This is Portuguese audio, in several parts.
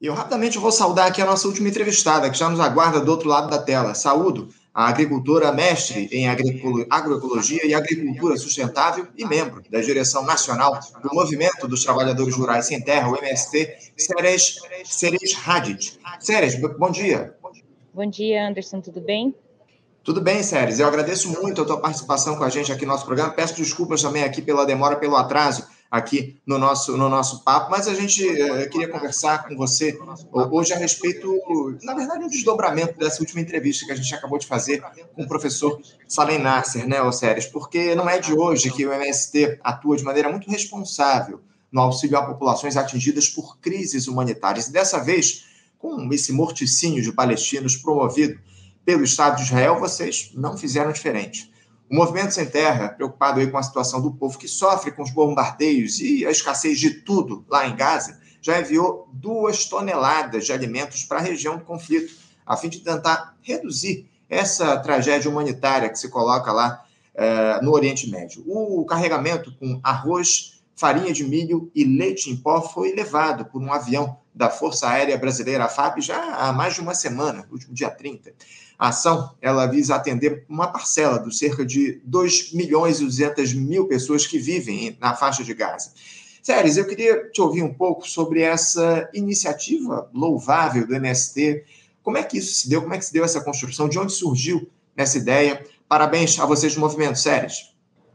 E eu rapidamente vou saudar aqui a nossa última entrevistada, que já nos aguarda do outro lado da tela. Saúdo a agricultora mestre em agroecologia e agricultura sustentável e membro da direção nacional do Movimento dos Trabalhadores Rurais Sem Terra, o MST, Ceres, Ceres Hadid. Ceres, bom dia. Bom dia, Anderson, tudo bem? Tudo bem, Ceres. Eu agradeço muito a tua participação com a gente aqui no nosso programa. Peço desculpas também aqui pela demora, pelo atraso aqui no nosso, no nosso papo, mas a gente uh, queria conversar com você hoje a respeito, na verdade, um desdobramento dessa última entrevista que a gente acabou de fazer com o professor Salem Nasser, né, Osséries? Porque não é de hoje que o MST atua de maneira muito responsável no auxílio a populações atingidas por crises humanitárias. E dessa vez, com esse morticínio de palestinos promovido pelo Estado de Israel, vocês não fizeram diferente. O Movimento Sem Terra, preocupado aí com a situação do povo que sofre com os bombardeios e a escassez de tudo lá em Gaza, já enviou duas toneladas de alimentos para a região do conflito, a fim de tentar reduzir essa tragédia humanitária que se coloca lá eh, no Oriente Médio. O carregamento com arroz, farinha de milho e leite em pó foi levado por um avião da Força Aérea Brasileira, a FAB, já há mais de uma semana, último dia 30. A ação ela visa atender uma parcela dos cerca de 2 milhões e 200 mil pessoas que vivem na faixa de Gaza. Séries, eu queria te ouvir um pouco sobre essa iniciativa louvável do MST. Como é que isso se deu? Como é que se deu essa construção? De onde surgiu essa ideia? Parabéns a vocês do movimento, Séries.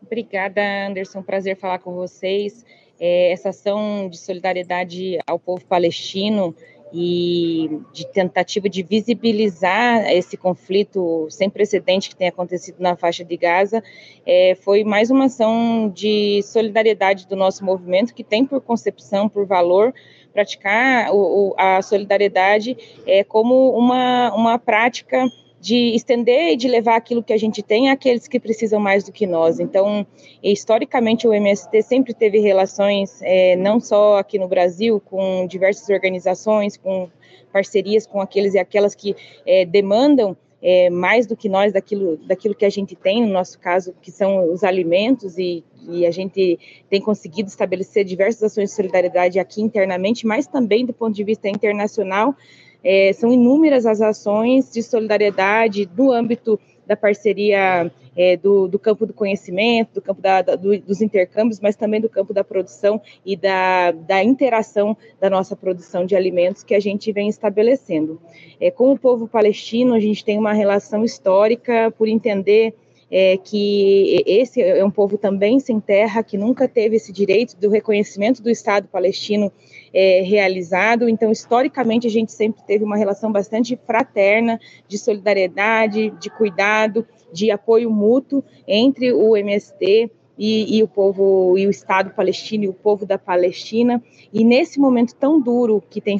Obrigada, Anderson. Prazer falar com vocês. É, essa ação de solidariedade ao povo palestino e de tentativa de visibilizar esse conflito sem precedente que tem acontecido na faixa de Gaza, é, foi mais uma ação de solidariedade do nosso movimento, que tem por concepção, por valor, praticar o, o, a solidariedade é, como uma, uma prática de estender e de levar aquilo que a gente tem àqueles que precisam mais do que nós. Então, historicamente, o MST sempre teve relações, é, não só aqui no Brasil, com diversas organizações, com parcerias com aqueles e aquelas que é, demandam é, mais do que nós daquilo, daquilo que a gente tem, no nosso caso, que são os alimentos, e, e a gente tem conseguido estabelecer diversas ações de solidariedade aqui internamente, mas também do ponto de vista internacional, é, são inúmeras as ações de solidariedade no âmbito da parceria é, do, do, campo do conhecimento, do campo da, da, do, dos intercâmbios, mas também do campo da produção e da, da, interação da nossa produção de alimentos que a gente vem estabelecendo. É, com o povo palestino, a gente tem uma relação histórica por entender é, que esse é um povo também sem terra, que nunca teve esse direito do reconhecimento do Estado palestino é, realizado. Então, historicamente, a gente sempre teve uma relação bastante fraterna, de solidariedade, de cuidado, de apoio mútuo entre o MST e, e, o povo e o Estado palestino e o povo da Palestina. E nesse momento tão duro que tem,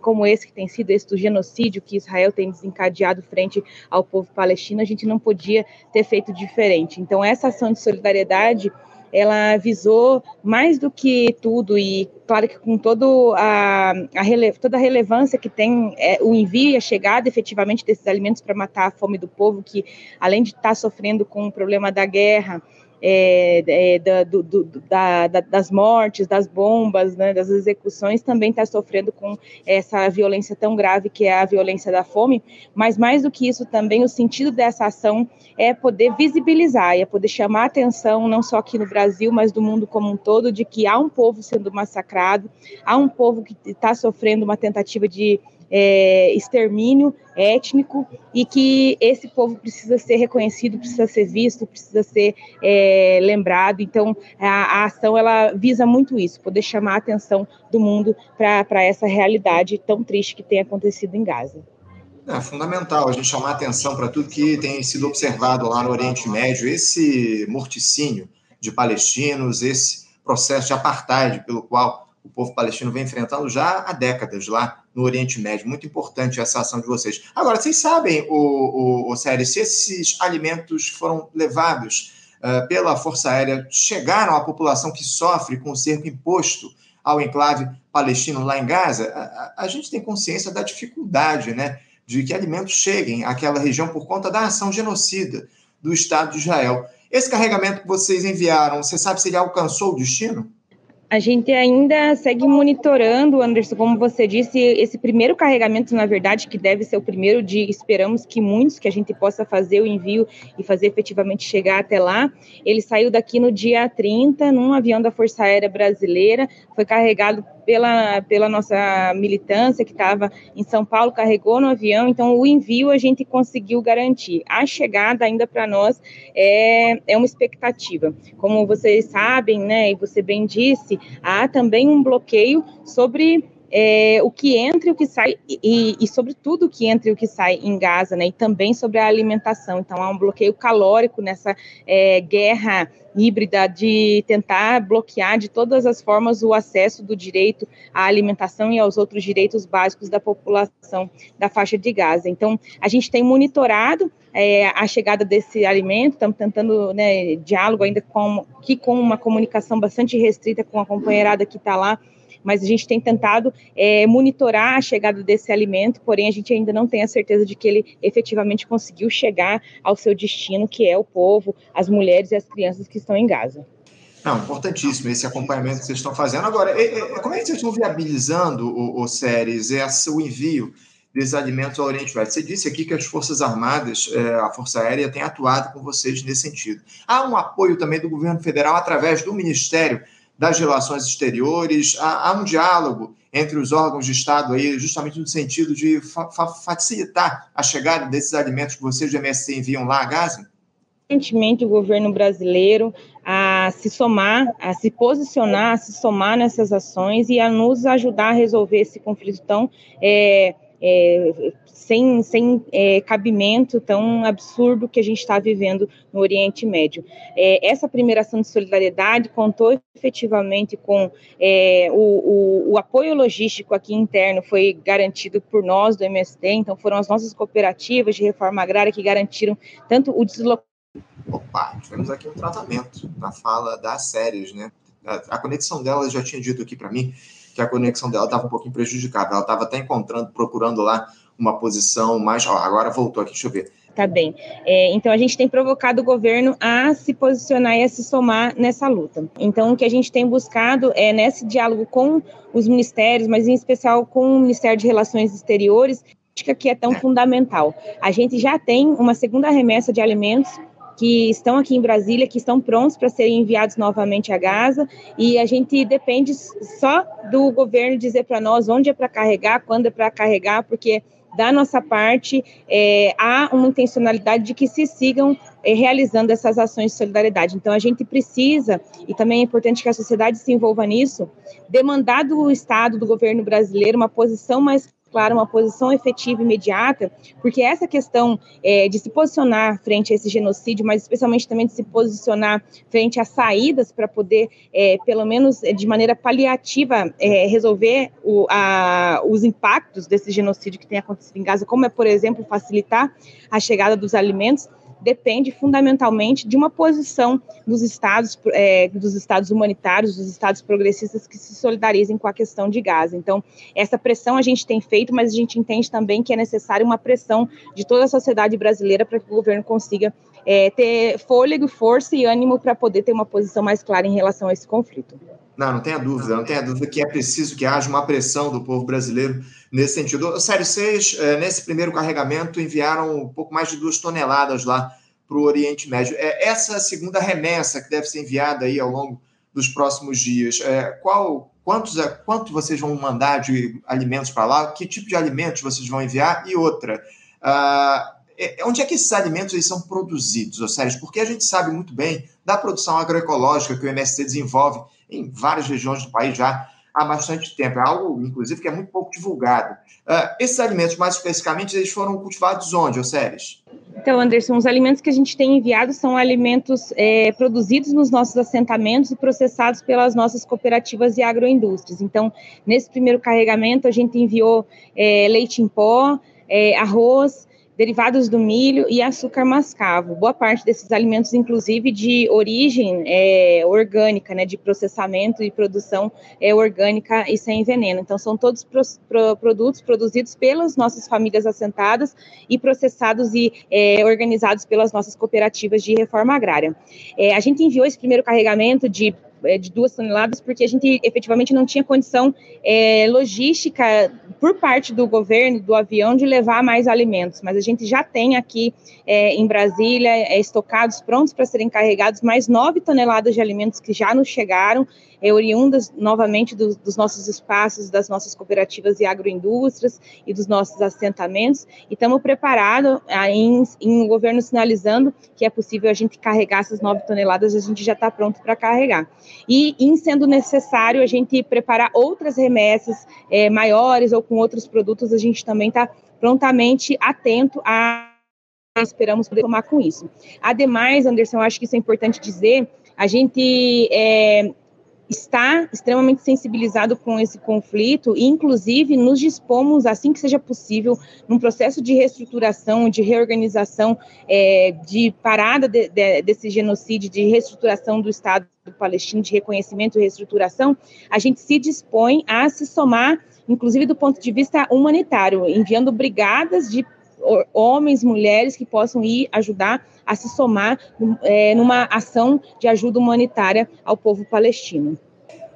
como esse que tem sido esse do genocídio que Israel tem desencadeado frente ao povo palestino, a gente não podia ter feito diferente. Então essa ação de solidariedade ela visou mais do que tudo e claro que com todo a, a rele, toda a relevância que tem é, o envio e a chegada efetivamente desses alimentos para matar a fome do povo que além de estar tá sofrendo com o problema da guerra é, é, da, do, do, da, das mortes, das bombas, né, das execuções, também está sofrendo com essa violência tão grave que é a violência da fome. Mas mais do que isso, também o sentido dessa ação é poder visibilizar, é poder chamar a atenção, não só aqui no Brasil, mas do mundo como um todo, de que há um povo sendo massacrado, há um povo que está sofrendo uma tentativa de é, extermínio étnico e que esse povo precisa ser reconhecido, precisa ser visto, precisa ser é, lembrado. Então, a, a, ação ela visa muito isso, poder chamar a atenção do mundo para essa realidade tão triste que tem acontecido em Gaza. É fundamental a gente chamar atenção para tudo que tem sido observado lá no Oriente Médio, esse morticínio de palestinos, esse processo de apartheid pelo qual o povo palestino vem enfrentando já há décadas lá no Oriente Médio. Muito importante essa ação de vocês. Agora, vocês sabem, o, o, o se esses alimentos foram levados uh, pela Força Aérea, chegaram à população que sofre com o cerco imposto ao enclave palestino lá em Gaza, a, a gente tem consciência da dificuldade, né? De que alimentos cheguem àquela região por conta da ação genocida do Estado de Israel. Esse carregamento que vocês enviaram, você sabe se ele alcançou o destino? A gente ainda segue monitorando, Anderson, como você disse, esse primeiro carregamento, na verdade, que deve ser o primeiro de esperamos que muitos que a gente possa fazer o envio e fazer efetivamente chegar até lá. Ele saiu daqui no dia 30, num avião da Força Aérea Brasileira, foi carregado pela, pela nossa militância que estava em São Paulo, carregou no avião, então o envio a gente conseguiu garantir. A chegada ainda para nós é, é uma expectativa. Como vocês sabem, né, e você bem disse, há também um bloqueio sobre é, o que entra e o que sai, e, e sobre tudo o que entra e o que sai em Gaza, né, e também sobre a alimentação. Então, há um bloqueio calórico nessa é, guerra híbrida de tentar bloquear de todas as formas o acesso do direito à alimentação e aos outros direitos básicos da população da faixa de Gaza. Então, a gente tem monitorado é, a chegada desse alimento, estamos tentando né, diálogo ainda com, que com uma comunicação bastante restrita com a companheirada que está lá mas a gente tem tentado é, monitorar a chegada desse alimento, porém a gente ainda não tem a certeza de que ele efetivamente conseguiu chegar ao seu destino, que é o povo, as mulheres e as crianças que estão em Gaza. Não, importantíssimo esse acompanhamento que vocês estão fazendo. Agora, como é que vocês estão viabilizando, o, o Séries, esse, o envio desses alimentos ao Oriente Médio? Você disse aqui que as Forças Armadas, é, a Força Aérea, tem atuado com vocês nesse sentido. Há um apoio também do governo federal através do Ministério das relações exteriores, há, há, um diálogo entre os órgãos de Estado aí, justamente no sentido de fa facilitar a chegada desses alimentos que vocês do MST enviam lá a Gaza? Recentemente, o governo brasileiro a se somar, a se posicionar, a se somar nessas ações e a nos ajudar a resolver esse conflito tão é, é, sem, sem é, cabimento tão absurdo que a gente está vivendo no Oriente Médio. É, essa primeira ação de solidariedade contou efetivamente com é, o, o, o, apoio logístico aqui interno, foi garantido por nós do MST, então foram as nossas cooperativas de reforma agrária que garantiram tanto o deslocamento. Opa, tivemos aqui um tratamento na fala das séries, né? A, a conexão delas já tinha dito aqui para mim que a conexão dela estava um pouquinho prejudicada. Ela estava até encontrando, procurando lá uma posição mais. Ó, agora voltou aqui, deixa eu ver. Tá bem. É, então, a gente tem provocado o governo a se posicionar e a se somar nessa luta. Então, o que a gente tem buscado é, nesse diálogo com os ministérios, mas em especial com o Ministério de Relações Exteriores, que é tão é. fundamental. A gente já tem uma segunda remessa de alimentos que estão aqui em Brasília, que estão prontos para serem enviados novamente a Gaza, e a gente depende só do governo dizer para nós onde é para carregar, quando é para carregar, porque da nossa parte é, há uma intencionalidade de que se sigam é, realizando essas ações de solidariedade. Então, a gente precisa, e também é importante que a sociedade se envolva nisso, demandar do Estado, do governo brasileiro, uma posição mais clara, uma posição efetiva e imediata, porque essa questão é, de se posicionar frente a esse genocídio, mas especialmente também de se posicionar frente a saídas para poder, é, pelo menos é, de maneira paliativa, é, resolver o, a, os impactos desse genocídio que tem acontecido em Gaza, como é, por exemplo, facilitar a chegada dos alimentos, depende fundamentalmente de uma posição dos estados, é, dos estados humanitários, dos estados progressistas que se solidarizem com a questão de Gaza. Então, essa pressão a gente tem feito, mas a gente entende também que é necessária uma pressão de toda a sociedade brasileira para que o governo consiga é, ter fôlego, força e ânimo para poder ter uma posição mais clara em relação a esse conflito. Não, não tenha dúvida, não tenha dúvida que é preciso que haja uma pressão do povo brasileiro nesse sentido. Sério, vocês, eh, nesse primeiro carregamento, enviaram um pouco mais de duas toneladas lá para o Oriente Médio. É, essa segunda remessa que deve ser enviada aí ao longo dos próximos dias, é, qual, quantos, quanto vocês vão mandar de alimentos para lá? Que tipo de alimentos vocês vão enviar? E outra, uh, onde é que esses alimentos eles são produzidos, Sérgio? Porque a gente sabe muito bem da produção agroecológica que o MST desenvolve em várias regiões do país já há bastante tempo. É algo, inclusive, que é muito pouco divulgado. Uh, esses alimentos, mais especificamente, eles foram cultivados onde, Osséries? Então, Anderson, os alimentos que a gente tem enviado são alimentos é, produzidos nos nossos assentamentos e processados pelas nossas cooperativas e agroindústrias. Então, nesse primeiro carregamento, a gente enviou é, leite em pó, é, arroz, derivados do milho e açúcar mascavo. Boa parte desses alimentos, inclusive, de origem é, orgânica, né, de processamento e produção é, orgânica e sem veneno. Então, são todos pro, pro, produtos produzidos pelas nossas famílias assentadas e processados e é, organizados pelas nossas cooperativas de reforma agrária. É, a gente enviou esse primeiro carregamento de é, de duas toneladas, porque a gente efetivamente não tinha condição é, logística por parte do governo, do avião, de levar mais alimentos. Mas a gente já tem aqui é, em Brasília é, estocados, prontos para serem carregados, mais nove toneladas de alimentos que já nos chegaram, é, oriundas novamente do, dos nossos espaços, das nossas cooperativas e agroindústrias e dos nossos assentamentos. E estamos preparados, em, em o governo sinalizando que é possível a gente carregar essas nove toneladas, a gente já está pronto para carregar. E, em sendo necessário, a gente preparar outras remessas é, maiores ou com outros produtos, a gente também está prontamente atento a esperamos poder tomar com isso. Ademais, Anderson, acho que isso é importante dizer, a gente é, está extremamente sensibilizado com esse conflito e, inclusive, nos dispomos, assim que seja possível, num processo de reestruturação, de reorganização, é, de parada de, de, desse genocídio, de reestruturação do Estado palestino, de reconhecimento e reestruturação, a gente se dispõe a se somar, inclusive do ponto de vista humanitário, enviando brigadas de homens, mulheres que possam ir ajudar a se somar é, numa ação de ajuda humanitária ao povo palestino.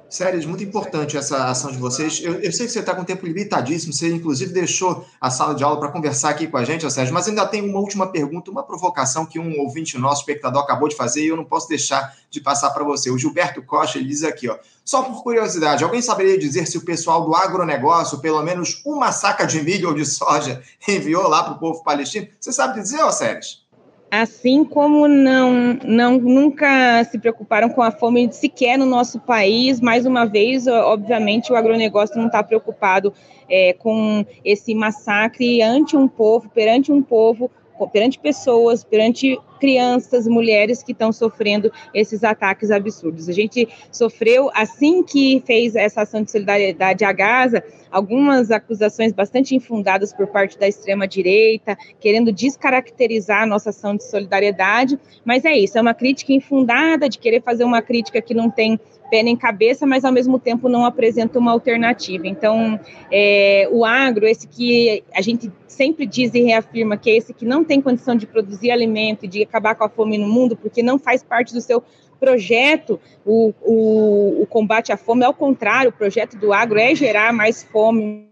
Sério, muito importante essa ação de vocês. Eu, eu sei que você está com tempo limitadíssimo, você inclusive deixou a sala de aula para conversar aqui com a gente, Sérgio, mas ainda tem uma última pergunta, uma provocação que um ouvinte nosso, espectador, acabou de fazer e eu não posso deixar de passar para você. O Gilberto Costa ele diz aqui, ó, só por curiosidade, alguém saberia dizer se o pessoal do agronegócio, pelo menos uma saca de milho ou de soja, enviou lá para o povo palestino? Você sabe dizer, Sérgio? Assim como não, não nunca se preocuparam com a fome sequer no nosso país, mais uma vez, obviamente, o agronegócio não está preocupado é, com esse massacre ante um povo, perante um povo perante pessoas, perante crianças, mulheres que estão sofrendo esses ataques absurdos. A gente sofreu, assim que fez essa ação de solidariedade a Gaza, algumas acusações bastante infundadas por parte da extrema-direita, querendo descaracterizar a nossa ação de solidariedade, mas é isso, é uma crítica infundada de querer fazer uma crítica que não tem pé nem cabeça, mas ao mesmo tempo não apresenta uma alternativa. Então, é, o agro, esse que a gente sempre diz e reafirma que é esse que não tem condição de produzir alimento e de acabar com a fome no mundo, porque não faz parte do seu projeto, o, o, o combate à fome, ao contrário, o projeto do agro é gerar mais fome,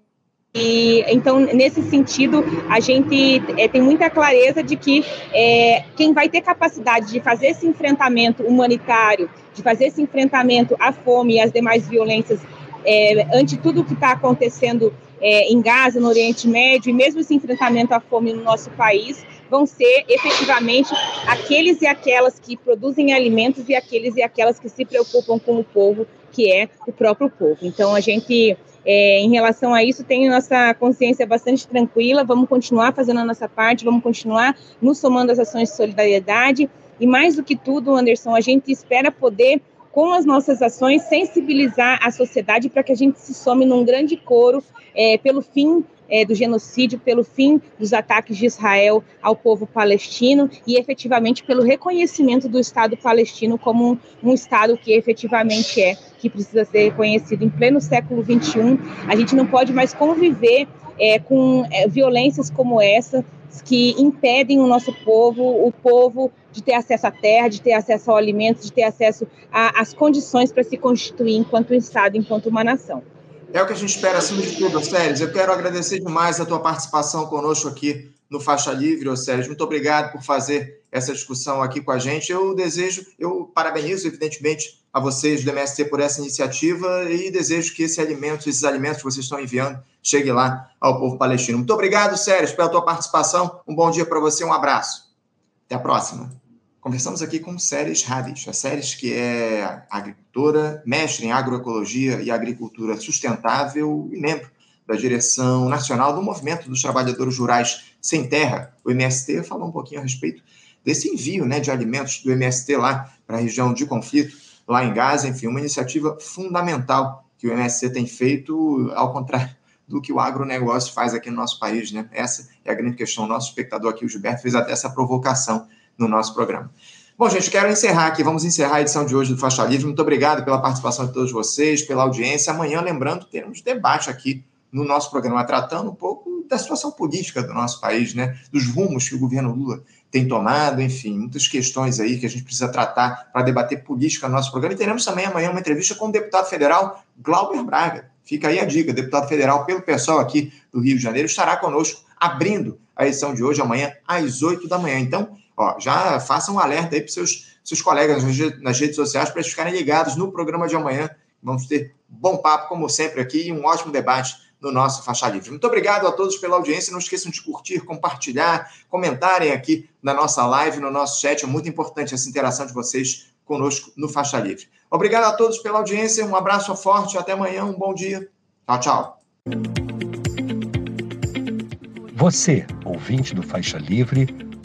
e, então, nesse sentido, a gente é, tem muita clareza de que é, quem vai ter capacidade de fazer esse enfrentamento humanitário, de fazer esse enfrentamento à fome e às demais violências, é, ante tudo o que está acontecendo é, em Gaza, no Oriente Médio, e mesmo esse enfrentamento à fome no nosso país, vão ser efetivamente aqueles e aquelas que produzem alimentos e aqueles e aquelas que se preocupam com o povo, que é o próprio povo. Então, a gente é, em relação a isso, tenho nossa consciência bastante tranquila, vamos continuar fazendo a nossa parte, vamos continuar nos somando as ações de solidariedade, e mais do que tudo, Anderson, a gente espera poder, com as nossas ações, sensibilizar a sociedade para que a gente se some num grande coro é, pelo fim é, do genocídio, pelo fim dos ataques de Israel ao povo palestino e efetivamente pelo reconhecimento do Estado palestino como um, um Estado que efetivamente é, que precisa ser reconhecido em pleno século XXI. A gente não pode mais conviver é, com é, violências como essa que impedem o nosso povo, o povo de ter acesso à terra, de ter acesso ao alimento, de ter acesso às condições para se constituir enquanto Estado, enquanto uma nação. É o que a gente espera acima de tudo, Sérgio. Eu quero agradecer demais a tua participação conosco aqui no Faixa Livre, Sérgio. Muito obrigado por fazer essa discussão aqui com a gente. Eu desejo, eu parabenizo, evidentemente, a vocês do MST por essa iniciativa e desejo que esse alimento, esses alimentos que vocês estão enviando chegue lá ao povo palestino. Muito obrigado, Sérgio, pela tua participação. Um bom dia para você, um abraço. Até a próxima. Conversamos aqui com Séries Radish, a Séries que é agricultora, mestre em agroecologia e agricultura sustentável e membro da direção nacional do Movimento dos Trabalhadores Rurais Sem Terra, o MST, falou um pouquinho a respeito desse envio né, de alimentos do MST lá para a região de conflito, lá em Gaza, enfim, uma iniciativa fundamental que o MST tem feito, ao contrário do que o agronegócio faz aqui no nosso país, né? Essa é a grande questão. O nosso espectador aqui, o Gilberto, fez até essa provocação no nosso programa. Bom, gente, quero encerrar aqui. Vamos encerrar a edição de hoje do Faixa Livre. Muito obrigado pela participação de todos vocês, pela audiência. Amanhã, lembrando, teremos debate aqui no nosso programa, tratando um pouco da situação política do nosso país, né? Dos rumos que o governo Lula tem tomado, enfim, muitas questões aí que a gente precisa tratar para debater política no nosso programa. E teremos também amanhã uma entrevista com o deputado federal Glauber Braga. Fica aí a dica, deputado federal pelo pessoal aqui do Rio de Janeiro, estará conosco abrindo a edição de hoje, amanhã, às 8 da manhã. Então, ó, já façam um alerta aí para seus, seus colegas nas redes sociais para eles ficarem ligados no programa de amanhã. Vamos ter bom papo, como sempre, aqui e um ótimo debate no nosso Faixa Livre. Muito obrigado a todos pela audiência. Não esqueçam de curtir, compartilhar, comentarem aqui na nossa live, no nosso chat. É muito importante essa interação de vocês conosco no Faixa Livre. Obrigado a todos pela audiência. Um abraço forte. Até amanhã. Um bom dia. Tchau, tchau. Você, ouvinte do Faixa Livre,